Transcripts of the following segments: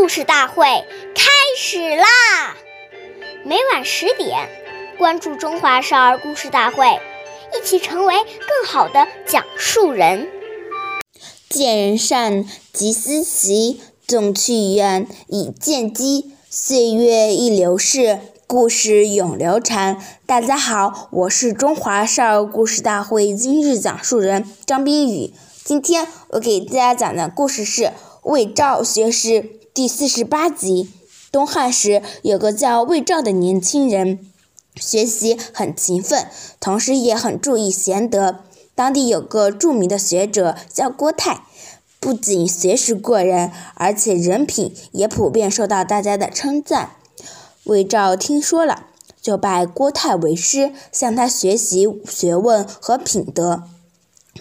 故事大会开始啦！每晚十点，关注《中华少儿故事大会》，一起成为更好的讲述人。见人善，即思齐；纵去远，以见机。岁月易流逝，故事永流传。大家好，我是中华少儿故事大会今日讲述人张冰雨。今天我给大家讲的故事是《魏赵学士》第四十八集。东汉时，有个叫魏赵的年轻人，学习很勤奋，同时也很注意贤德。当地有个著名的学者叫郭泰。不仅学识过人，而且人品也普遍受到大家的称赞。魏赵听说了，就拜郭泰为师，向他学习学问和品德。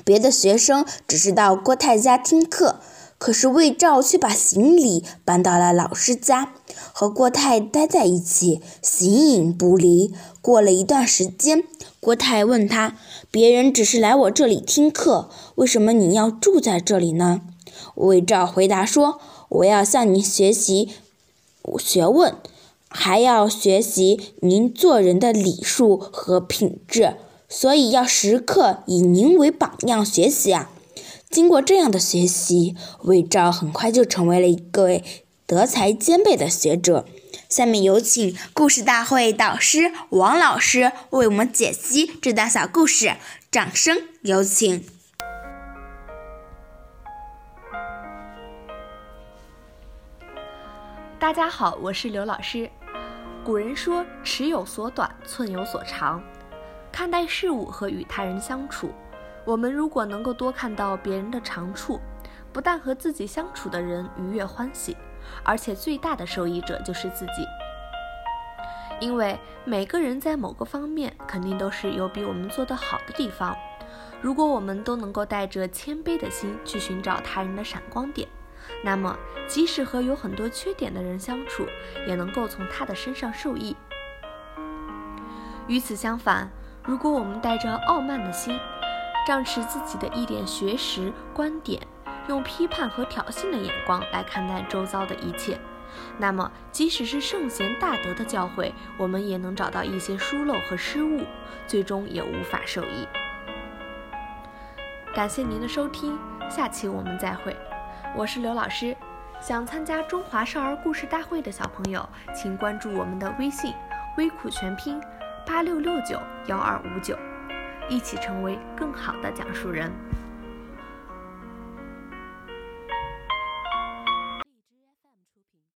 别的学生只是到郭泰家听课，可是魏照却把行李搬到了老师家，和郭泰待在一起，形影不离。过了一段时间，郭泰问他：“别人只是来我这里听课，为什么你要住在这里呢？”魏照回答说：“我要向您学习学问，还要学习您做人的礼数和品质，所以要时刻以您为榜样学习啊！”经过这样的学习，魏照很快就成为了一个德才兼备的学者。下面有请故事大会导师王老师为我们解析这段小故事，掌声有请。大家好，我是刘老师。古人说“尺有所短，寸有所长”。看待事物和与他人相处，我们如果能够多看到别人的长处，不但和自己相处的人愉悦欢喜，而且最大的受益者就是自己。因为每个人在某个方面肯定都是有比我们做得好的地方。如果我们都能够带着谦卑的心去寻找他人的闪光点。那么，即使和有很多缺点的人相处，也能够从他的身上受益。与此相反，如果我们带着傲慢的心，仗持自己的一点学识观点，用批判和挑衅的眼光来看待周遭的一切，那么即使是圣贤大德的教诲，我们也能找到一些疏漏和失误，最终也无法受益。感谢您的收听，下期我们再会。我是刘老师，想参加中华少儿故事大会的小朋友，请关注我们的微信“微苦全拼八六六九幺二五九”，一起成为更好的讲述人。